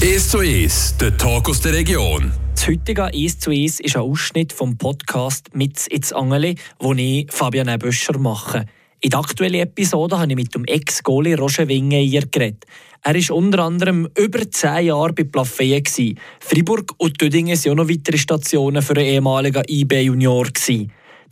1 zu 1, der Talk aus der Region. Das heutige 1 zu 1 ist ein Ausschnitt vom Podcast «Mit ins Angeli», wo ich Fabian Böscher mache. In der aktuellen Episode habe ich mit dem Ex-Goalie Roger Wingeyer geredet. Er war unter anderem über zehn Jahre bei Plafeyen. Fribourg und Dödingen waren auch noch weitere Stationen für einen ehemaligen IB-Junior.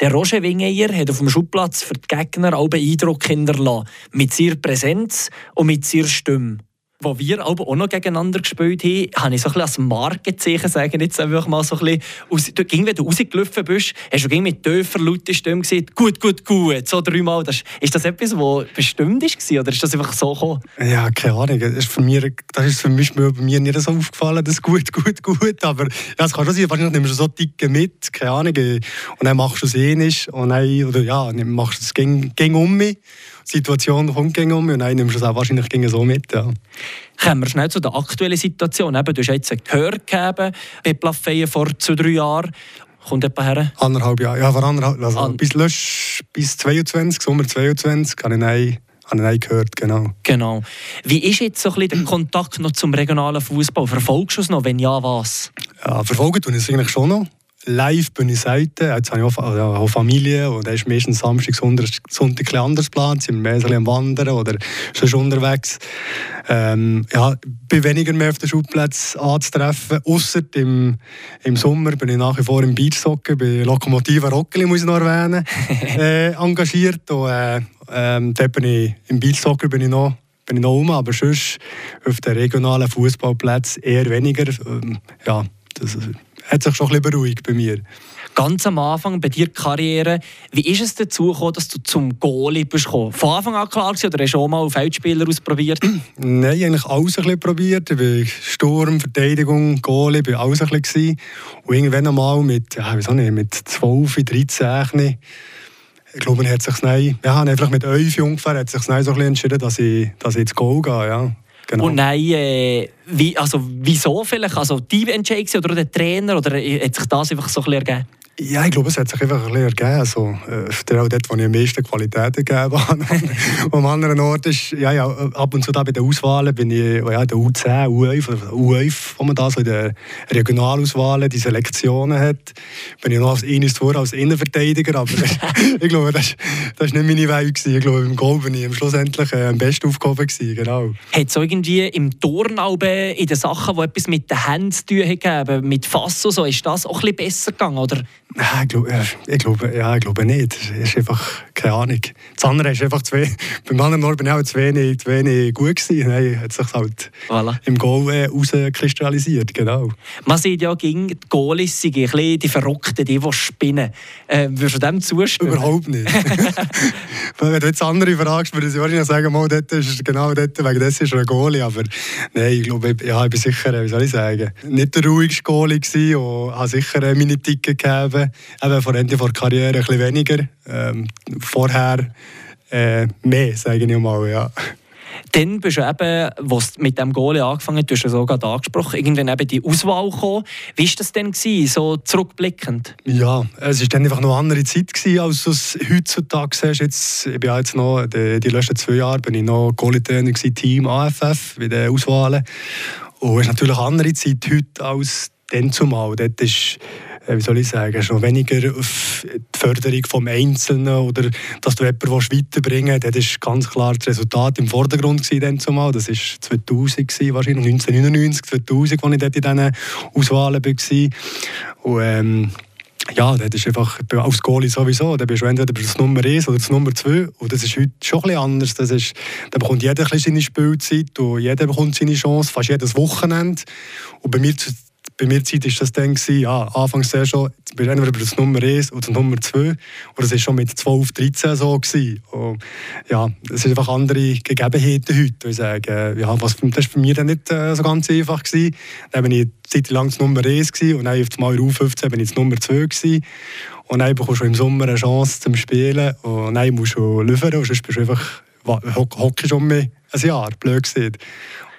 Der Roger Wingeyer hat auf dem Schubplatz für die Gegner auch Eindruck hinterlassen. Mit seiner Präsenz und mit seiner Stimme wo wir aber auch noch gegeneinander gespielt haben, habe ich so ein als Markenzeichen, sagen jetzt einfach mal so ein bisschen, wenn du rausgelaufen bist, hast du mit tiefer, lauter Stimme gesagt, gut, gut, gut, so dreimal. Das, ist das etwas, was bestimmt war oder ist das einfach so gekommen? Ja, keine Ahnung. Das ist, für mich, das ist für mich bei mir nicht so aufgefallen, das gut, gut, gut, aber ja, es kann schon sein, wahrscheinlich nimmst du so dicke mit, keine Ahnung, und dann machst du es eh nicht und dann, oder ja, machst du es gegen, gegen um mich Situation kommt gegen um und dann nimmst du es auch wahrscheinlich gegen so mit. Ja. Kommen wir schnell zu der aktuellen Situation. Eben, du hast jetzt gehört gegeben bei Plafeyen vor zwei, drei Jahren. Kommt jemand her? Anderthalb Jahre. Ja, vor anderthalb, also An bis, Lösch, bis 22, Sommer 22, habe ich nein habe ich gehört, genau. Genau. Wie ist jetzt so ein bisschen der Kontakt noch zum regionalen Fußball? Verfolgst du es noch? Wenn ja, was? Ja, verfolgen tue ich es eigentlich schon noch live bin ich selten. Jetzt habe ich auch, auch Familie und da ist meistens Samstag, Sonntag, Sonntag ein anders geplant. Sind wir mehr am Wandern oder schon unterwegs. Ähm, ja, bin weniger mehr auf den Schulplätzen anzutreffen. Ausser im, im Sommer bin ich nach wie vor im Beachsoccer, bei Lokomotiva Rockeli, muss ich noch erwähnen, äh, engagiert. Und, äh, ähm, dort bin ich, im Beachsoccer bin ich noch bin ich noch um, aber sonst auf den regionalen Fußballplätzen eher weniger. Ähm, ja, das, hat sich schon ein bisschen beruhigt bei mir. Ganz am Anfang bei dir Karriere, wie ist es dazu gekommen, dass du zum Goalie bist gekommen? Von Anfang an klar gewesen, oder hast du auch mal Feldspieler ausprobiert? Nein, eigentlich alles ein bisschen probiert. Ich Sturm, Verteidigung, Goalie, bin alles ein bisschen. Und irgendwann einmal mit, ja, weiß nicht, mit 12, 13, ich glaube, man hat sich ja, einfach mit 11 ungefähr hat sich so ein bisschen entschieden, dass ich, dass ich ins Goal gehe. Ja. Genau. Und nein, äh, wie, also, wieso vielleicht? Also die Entscheidung oder der Trainer oder hat sich das einfach so ein ergeben? Ja, ich glaube, es hat sich einfach ein bisschen ergeben. Also, äh, auch dort, wo ich am meisten Qualität gegeben habe. am anderen Ort ist, ja, ja, ab und zu da bei den Auswahlen bin ich, ja, der U10, U11, U11, wo man da so in den Regionalauswahlen die Selektionen hat, bin ich noch als eines vor als Innenverteidiger, aber ich glaube, das, das nicht meine Welt gewesen. Ich glaube, im Goal bin ich schlussendlich äh, am besten aufgehoben gewesen, genau. Hat es irgendwie im Turnalben in den Sachen, die etwas mit den Händen zu tun haben, mit Fass und so, ist das auch ein bisschen besser gegangen, oder? Ich glaube, ich glaube, ja, ich glaube nicht. Es ist einfach, keine Ahnung. Das andere ist einfach zu wenig, beim anderen Ort bin ich auch zu wenig, zu wenig gut gewesen. Nein, hat sich halt voilà. im Goal äh, rauskristallisiert, genau. Man sieht ja, gegen die Goalies sind die Verrückten, die, die spinnen. Äh, würdest du dem zustimmen? Überhaupt nicht. Wenn du jetzt andere fragst, würde ich wahrscheinlich sagen, mal, dort ist genau dort, wegen dessen ist er ein Goalie. Aber nein, ich glaube, ja, ich bin sicher, wie soll ich sagen, nicht der ruhigste Goalie gewesen und habe sicher meine Ticket gegeben eben vor Ende der Karriere ein bisschen weniger. Ähm, vorher äh, mehr, sage ich mal. Ja. Dann bist du eben, was mit dem Goal angefangen hast, du hast es auch gerade angesprochen, irgendwann eben die Auswahl gekommen. Wie war das denn, gewesen, so zurückblickend? Ja, es war dann einfach noch eine andere Zeit, gewesen, als du es heutzutage siehst. Jetzt, ich bin jetzt noch, die, die letzten zwei Jahre bin ich noch Goalie-Trainer Team AFF bei den Auswahlen. Und es ist natürlich eine andere Zeit heute als dann zumal. Dort ist wie soll ich sagen, schon weniger auf die Förderung des Einzelnen oder dass du jemanden weiterbringen willst. Das ist ganz klar das Resultat im Vordergrund gewesen, zumal. Das war 2000, gewesen, wahrscheinlich 1999, 2000, als ich dort in diesen Auswahlen war. Und, ähm, ja, das ist einfach als Goalie sowieso. Da bist du entweder das Nummer 1 oder das Nummer 2. Und das ist heute schon bisschen anders. Das ist, da bekommt jeder ein seine Spielzeit und jeder bekommt seine Chance, fast jedes Wochenende. Und bei mir bei mir Zeit war das dann, gewesen, ja, anfangs sehr schon, du bist entweder das Nummer 1 oder Nummer 2. Und das war schon mit 12, 13 so. Gewesen. Und, ja, es sind einfach andere Gegebenheiten heute. Ich sage, ja, was, das war für mich dann nicht äh, so ganz einfach. Gewesen. Dann war ich Zeit lang das Nummer 1 gewesen, und dann auf einmal in 15 bin ich das Nummer 2 gewesen. Und dann bekommst du im Sommer eine Chance zum Spielen und dann musst du liefern und sonst bist du einfach hockst um mich ein Jahr, blöd gesagt.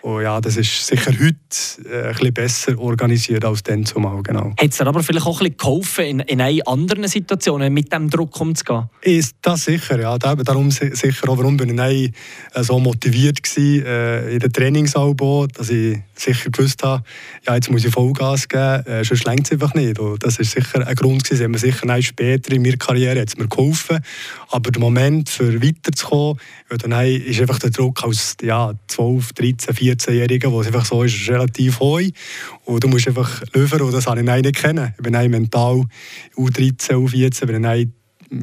Und ja, das ist sicher heute äh, ein bisschen besser organisiert als dann zumal, genau. Hat es aber vielleicht auch ein bisschen geholfen, in, in anderen Situationen mit diesem Druck umzugehen? Ist das sicher, ja. Darum sicher auch, warum bin ich äh, so motiviert äh, in den Trainingsalbo, dass ich sicher gewusst habe, ja, jetzt muss ich Vollgas geben, äh, sonst längt es einfach nicht. Und das ist sicher ein Grund gewesen, haben wir sicher später in meiner Karriere hat mir geholfen. Aber der Moment, für weiterzukommen, ja, dann ist einfach der Druck als ja, 12, 13, 14-Jähriger, wo es einfach so ist, ist relativ hoch. Und du musst einfach liefern und das habe ich nicht kennen. Ich bin mental U13, U14, bin ich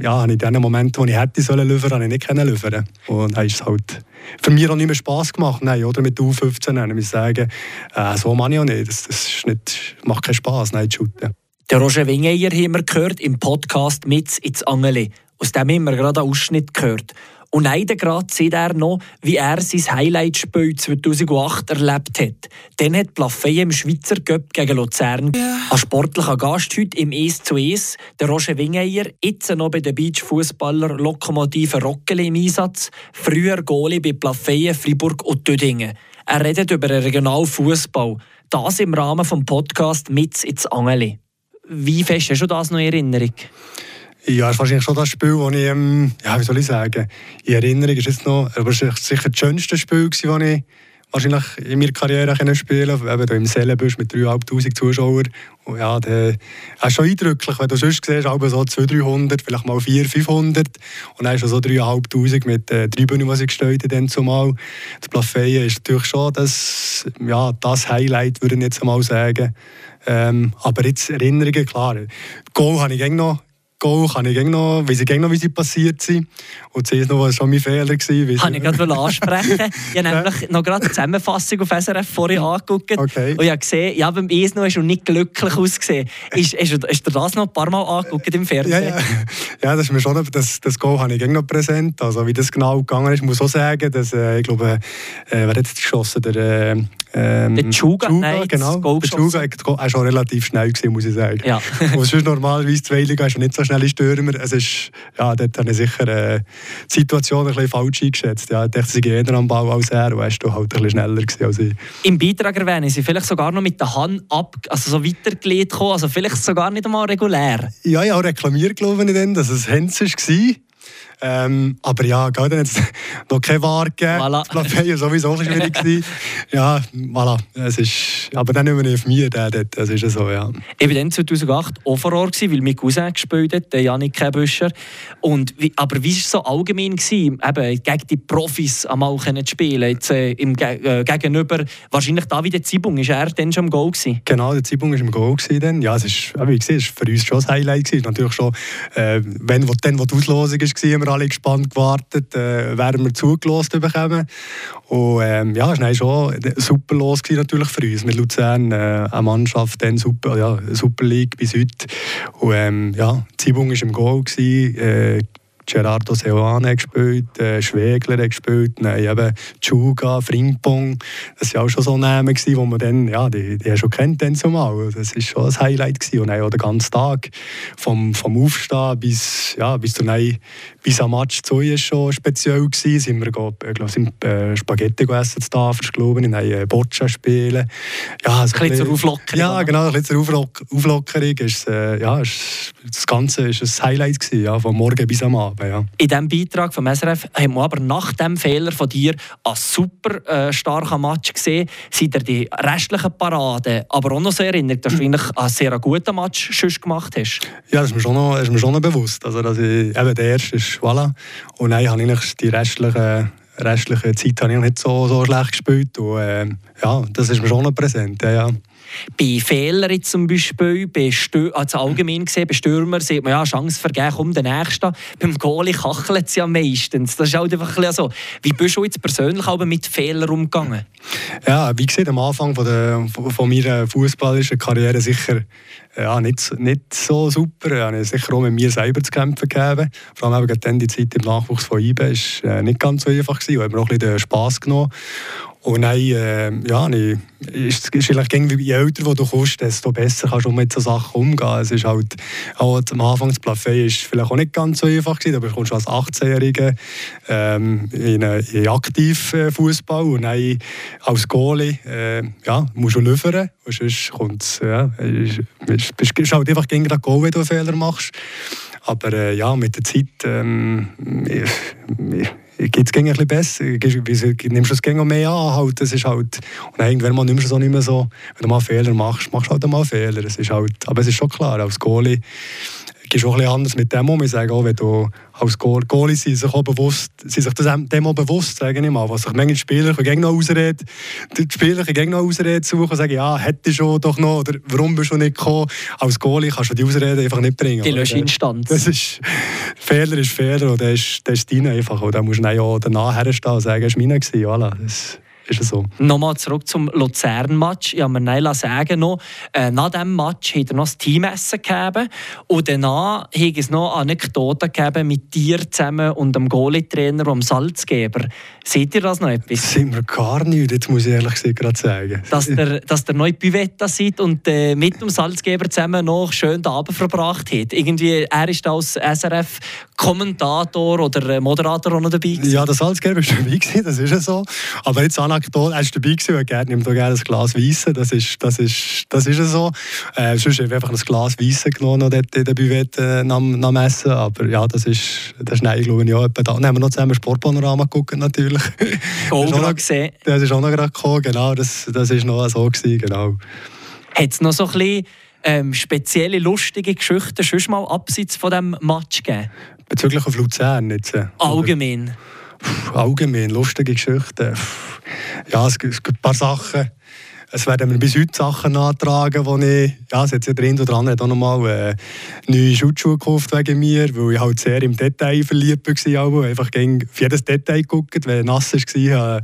ja, in den Momenten, wo ich hätte sollen liefern, habe ich nicht können liefern. Und dann ist es halt für mich auch nicht mehr Spass gemacht, nein, oder mit U15, ich muss sagen, äh, so mache ich auch nicht. Das, das nicht, macht keinen Spass, nein, zu shooten. Der Roger Wingeyer haben wir gehört im Podcast «Mit ins Angeli». Aus dem haben wir gerade einen Ausschnitt gehört. Und leider gerade sieht er noch, wie er sein Highlight-Spiel 2008 erlebt hat. Dann hat Plafey im Schweizer Cup gegen Luzern ja. als sportlicher Gast heute im 1 zu 1. Der Roger Wingeyer, jetzt noch bei den Beachfußballer Lokomotive Rockele im Einsatz, früher Goalie bei Plafey, Fribourg und Tüdingen. Er redet über den Regionalfußball. Das im Rahmen des Podcasts «Mit ins Angeli». Wie fest hast du das noch in Erinnerung? Ja, das ist wahrscheinlich schon das Spiel, das ich, ähm, ja, wie soll ich sagen, in Erinnerung ist jetzt noch, aber es war sicher das schönste Spiel, das ich wahrscheinlich in meiner Karriere können spielen konnte. Eben im Sellenbüsch mit 3'500 Zuschauern. Und ja, das ist schon eindrücklich, wenn du sonst siehst, aber so 200, 300, vielleicht mal 400, 500. Und dann ist schon so 3'500 mit äh, Tribünen, die sie gestellt haben, zumal. Das Plafeyen ist natürlich schon das, ja, das Highlight, würde ich jetzt mal sagen. Ähm, aber jetzt Erinnerungen, klar. Goal habe ich noch Goal kann ich noch, weiß ich noch, wie sie passiert sind. Und noch, was schon mein Fehler war. Kann ich gerade ansprechen. ich habe nämlich noch gerade die Zusammenfassung auf SRF vorhin angeguckt. Okay. Und ich habe gesehen, ja, beim Eis noch hast du nicht glücklich ausgesehen. Ist, du, hast du das noch ein paar Mal angeguckt im Fernsehen? Ja, ja. ja das ist mir schon, das, das Goal habe ich noch präsent. Also wie das genau gegangen ist, muss ich auch sagen, dass, äh, ich glaube, äh, wer hat jetzt geschossen? Der, äh, ähm, der Chuga, nein, genau. Der Chuga war schon relativ schnell, gewesen, muss ich sagen. Ja. Und sonst normalerweise zwei Liga ist nicht so schnelle Stürmer. Es ist, ja, dort habe ich sicher äh, die Situation ein bisschen falsch eingeschätzt. Ja, ich dachte, sie gehen eher am Ball als er und er war halt ein bisschen schneller als ich. Im Beitrag erwähnen Sie vielleicht sogar noch mit der Hand ab, also so weitergelegt kommen, also vielleicht sogar nicht einmal regulär. Ja, ich habe reklamiert, glaube ich, dann, dass es Hens war. Ähm, aber ja, gell, dann es noch keine Wahr gegeben. Voilà. Das war sowieso schwierig. gewesen. ja, voilà. Es ist, aber dann nicht mehr auf mir, der, das ist so, ja. Ich war dann 2008 auch vor Ort, weil mein Cousin gespielt hat, der Janik Kebüscher. Und aber wie war es so allgemein, gewesen, eben, gegen die Profis einmal zu spielen? Jetzt, äh, im, äh, gegenüber, wahrscheinlich David Zibung, ist er dann schon im Goal gewesen? Genau, der Zibung war im Goal. Gewesen Ja, es ist, wie gesagt, es war für uns schon ein Highlight. Gewesen. Natürlich schon, äh, wenn, wo, dann, wo die Auslosung war, wir alle gespannt gewartet, äh, werden wir zugelassen bekommen. Und ähm, ja, es war schon super los natürlich für uns mit Luzern, äh, eine Mannschaft, dann super, ja, Super League bis heute. Und ähm, ja, Zibung war im Goal. Gewesen, äh, Gerardo Seoane gespielt, äh, Schwegler gespielt, nein, eben Chuga, Frimpong. Das waren auch schon so Namen, die man dann, ja, die, die schon kennt dann zumal. Das war schon ein Highlight. Gewesen. Und dann auch den ganzen Tag, vom, vom Aufstehen bis, ja, bis, zu, nein, bis am Match zu ist schon speziell gewesen. Sind wir, glaub, ich glaub, sind äh, Spaghetti gegessen zu Tafel, glaube ich, haben äh, Boccia spielen. Ja, also ein bisschen zur Auflockerung. Ja, genau, ein bisschen zur Auflockerung. Ist, äh, ja, ist, das Ganze war ein Highlight gewesen, ja, von morgen bis am Abend. Abend. Ja. In diesem Beitrag vom SRF haben wir aber nach dem Fehler von dir einen super äh, starken Match gesehen. Seid ihr die restlichen Paraden aber auch noch so erinnert, dass du eigentlich einen sehr guten Match schon gemacht hast? Ja, das ist mir schon noch, ist mir schon noch bewusst. Also, dass ich, eben der erste ist voilà. Und dann habe ich die restlichen restliche Zeit habe ich nicht so, so schlecht gespielt. Und, äh, ja, das ist mir schon noch präsent. Ja, ja. Bei Fehlern zum Beispiel, bei Stö also allgemein gesehen, bei Stürmern sieht man ja, Chance vergeben, um den Nächsten. Beim Goalie kachelt es ja meistens. Das ist halt einfach ein so. Wie bist du jetzt persönlich mit Fehlern umgegangen? Ja, wie gesagt, am Anfang von, der, von meiner fußballerischen Karriere sicher ja, nicht, nicht so super. Ich habe sicher auch mit mir selber zu kämpfen gegeben. Vor allem eben dann die Zeit im Nachwuchs von IBE war äh, nicht ganz so einfach. Gewesen. Habe mir auch ein bisschen Spass genommen. Und dann, äh, ja, ich, ist, ist eigentlich je älter du kommst, desto besser kannst du mit so Sachen umgehen. Es ist halt, auch am Anfang das Plafé ist vielleicht auch nicht ganz so einfach gewesen, aber du kommst als 18-Jähriger ähm, in, in Aktivfußball und dann als Goalie äh, ja, musst du liefern. Und sonst ja, ist, ist, ist halt einfach gegen den Goal, wenn du einen Fehler machst. Aber äh, ja, mit der Zeit ähm, geht es ein bisschen besser. Nimmst du es gegen mehr an. Halt, das ist halt, und irgendwann mal nimmst du es auch nicht mehr so. Wenn du mal Fehler machst, machst du halt mal Fehler. Es ist halt, aber es ist schon klar, als Goalie gehst du auch ein bisschen anders mit dem um. Ich sage auch, wenn du als Goalie sind sich auch bewusst, sind sich dem auch bewusst, sage ich mal. Was sich manche Spieler gegen noch ausreden, die Spieler gegen noch Ausreden suchen und sagen, ja, hätte schon doch noch, oder warum bist du nicht gekommen? Als Goalie kannst du die Ausreden einfach nicht bringen. Die Löschinstanz. Das ist, Fehler ist Fehler und der ist, der ist dein einfach. Und da musst du dann ja danach herstehen und sagen, es war meiner. Voilà. Das, ist es so. Nochmal zurück zum Luzern-Match. Ich habe mir Neila sagen noch, äh, nach diesem Match hat er noch das Teamessen gegeben und danach hat es noch Anekdoten gegeben mit dir zusammen und dem Goalie-Trainer und dem Salzgeber. Seht ihr das noch etwas? Das sind wir gar nicht, jetzt muss ich ehrlich gesagt gerade sagen. Dass der, dass der neue Bivetta seid und äh, mit dem Salzgeber zusammen noch schön den Abend verbracht hat. Irgendwie, er ist als SRF-Kommentator oder Moderator auch noch dabei gewesen. Ja, der Salzgeber war dabei, das ist ja so. Aber jetzt Anekdote, er war dabei gewesen, er nimmt auch gerne ein Glas Weisse, das ist, das ist, das ist so. Äh, sonst habe ich einfach ein Glas Weisse genommen dort in der Bivette äh, am, am Essen, aber ja, das ist, das ist nein, glaube ich, auch da. Dann haben wir noch zusammen Sportpanorama geguckt, natürlich. Goal das gesehen. Das ist auch noch gerade gekommen, genau, das, das ist noch so gewesen, genau. Hat es noch so ein bisschen ähm, spezielle, lustige Geschichten schon mal abseits von diesem Match gegeben? Bezüglich auf Luzern jetzt? Äh, allgemein? allgemein, lustige Geschichten. Ja, es gibt ein paar Sachen. Es werden mir bis heute Sachen nachtragen, wo ich, ja, es hat ja drin oder andere auch nochmal äh, neue Schutzschuhe gekauft wegen mir, weil ich halt sehr im Detail verliebt war. Einfach auf jedes Detail geguckt, wenn nass war, äh,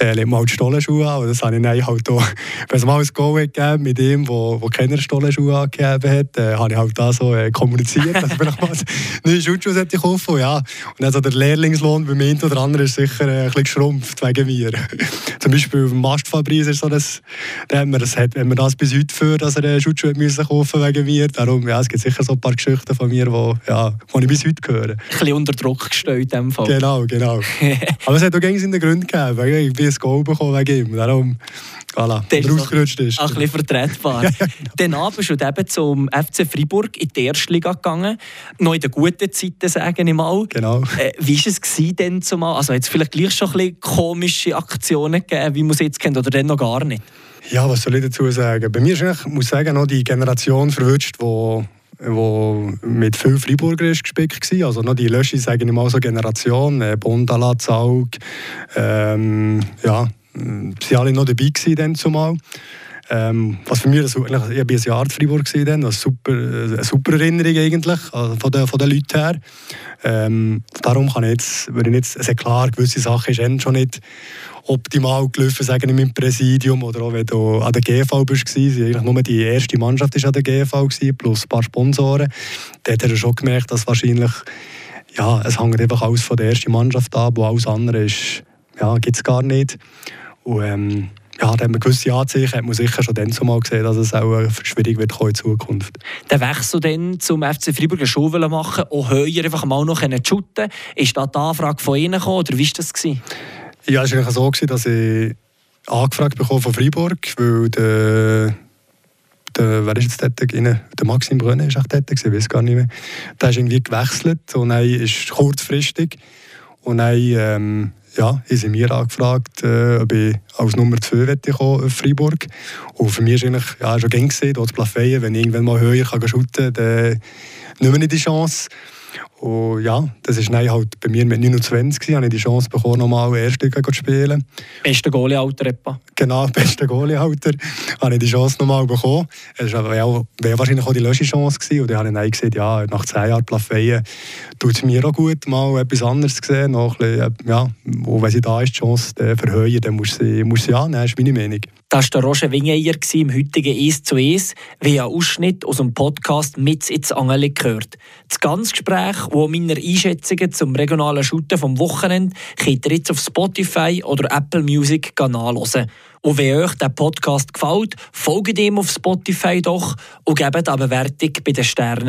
äh, legt man halt Stollenschuhe an. Und das habe ich dann halt auch, wenn es mal ein Go gegeben mit ihm, der keine Stollenschuhe angegeben hat, äh, habe ich halt da so äh, kommuniziert, dass ich vielleicht mal neue Schutzschuhe kaufen ja. Und dann so der Lehrlingslohn bei mir oder anderen ist sicher äh, ein bisschen geschrumpft wegen mir. Zum Beispiel auf dem so das, da haben wir das, hat, wenn wir das bis heute für, dass er äh, Schutzschuhe müssen kaufen wegen mir. Darum, ja, es gibt sicher so ein paar Geschichten von mir, die ja, ich bis heute höre. Ein bisschen unter Druck gestellt in dem Fall. Genau, genau. Aber es hat auch gegen seine Gründe gegeben. Ich bin ein Goal bekommen wegen ihm. Darum, voilà, das rausgerutscht ist. Ein bisschen vertretbar. ja, genau. Dann bist du eben zum FC Freiburg in die erste Liga gegangen. Noch in den guten Zeiten, sage ich mal. Genau. Äh, wie war es denn zumal? Also jetzt vielleicht gleich schon ein bisschen komische Aktionen gegeben, wie man es jetzt kennt, oder dann noch gar nicht? Ja, was soll ich dazu sagen? Bei mir ist eigentlich, muss sagen, noch die Generation verwünscht, die wo mit viel Freiburger ist gespickt war. Also noch die Lösche, sage ich mal, so Generation, äh, Bondala, Zaug, ähm, ja, sie alle noch dabei gewesen dann zumal. Ähm, was für mich, also, ich war ein Jahr in Freiburg dann, eine super, eine super Erinnerung eigentlich, also von, den, von den Leuten her. Ähm, darum kann ich jetzt, würde ich jetzt, es klar, gewisse Sachen ist schon nicht optimal gelaufen, sagen im Präsidium oder auch wenn du an der GV bist, eigentlich nur die erste Mannschaft ist an der GV plus ein paar Sponsoren. Dort hat er schon gemerkt, dass wahrscheinlich, ja, es hängt einfach alles von der ersten Mannschaft ab, wo alles andere ist, ja, gibt es gar nicht. Und, ähm, ja, da hat man gewisse Anzeichen, hat man sicher schon dann zumal gesehen, dass es auch äh, schwierig wird in Zukunft. Den Wechsel dann zum FC Freiburg Schule machen, auch höher einfach mal noch shooten Ist da die Anfrage von Ihnen gekommen, oder wie war das? Gewesen? Ja, es war so, dass ich angefragt bekomme von Freiburg, weil der, der wer ist jetzt dort Der Maxim Brönne ist auch dort, ich weiß gar nicht mehr. Der ist irgendwie gewechselt und er ist kurzfristig und dann ähm, ja, haben sie mir angefragt, äh, ob ich als Nummer 2 kommen auf Freiburg. Und für mich war eigentlich ja, schon gängig, dort zu Plafeyen, wenn ich irgendwann mal höher kann shooten kann, dann nehme ich die Chance. Und ja, das ist halt bei mir mit 29 gewesen, habe ich die Chance bekommen, nochmal Erste zu spielen. Bester Goalie-Alter etwa? Genau, bester Goalie-Alter. habe ich die Chance nochmal bekommen. Es war ja, wahrscheinlich auch die letzte Chance gewesen. Und dann habe ich dann gesagt, ja, nach zehn Jahren Plafeyen tut es mir auch gut, mal etwas anderes zu sehen. Noch bisschen, ja, und wenn sie da ist, die Chance zu verhöhen, dann muss sie, muss sie annehmen, ist meine Meinung. Das war der Roger Wingeyer im heutigen «1 zu 1», wie ein Ausschnitt aus dem Podcast «Mit ins Angeli» gehört. Das ganze Gespräch, wo meine Einschätzungen zum regionalen Shooten vom Wochenende, könnt ihr jetzt auf Spotify oder Apple Music nachhören. Und wenn euch der Podcast gefällt, folgt ihm auf Spotify doch und gebt eine Bewertung bei den Sternen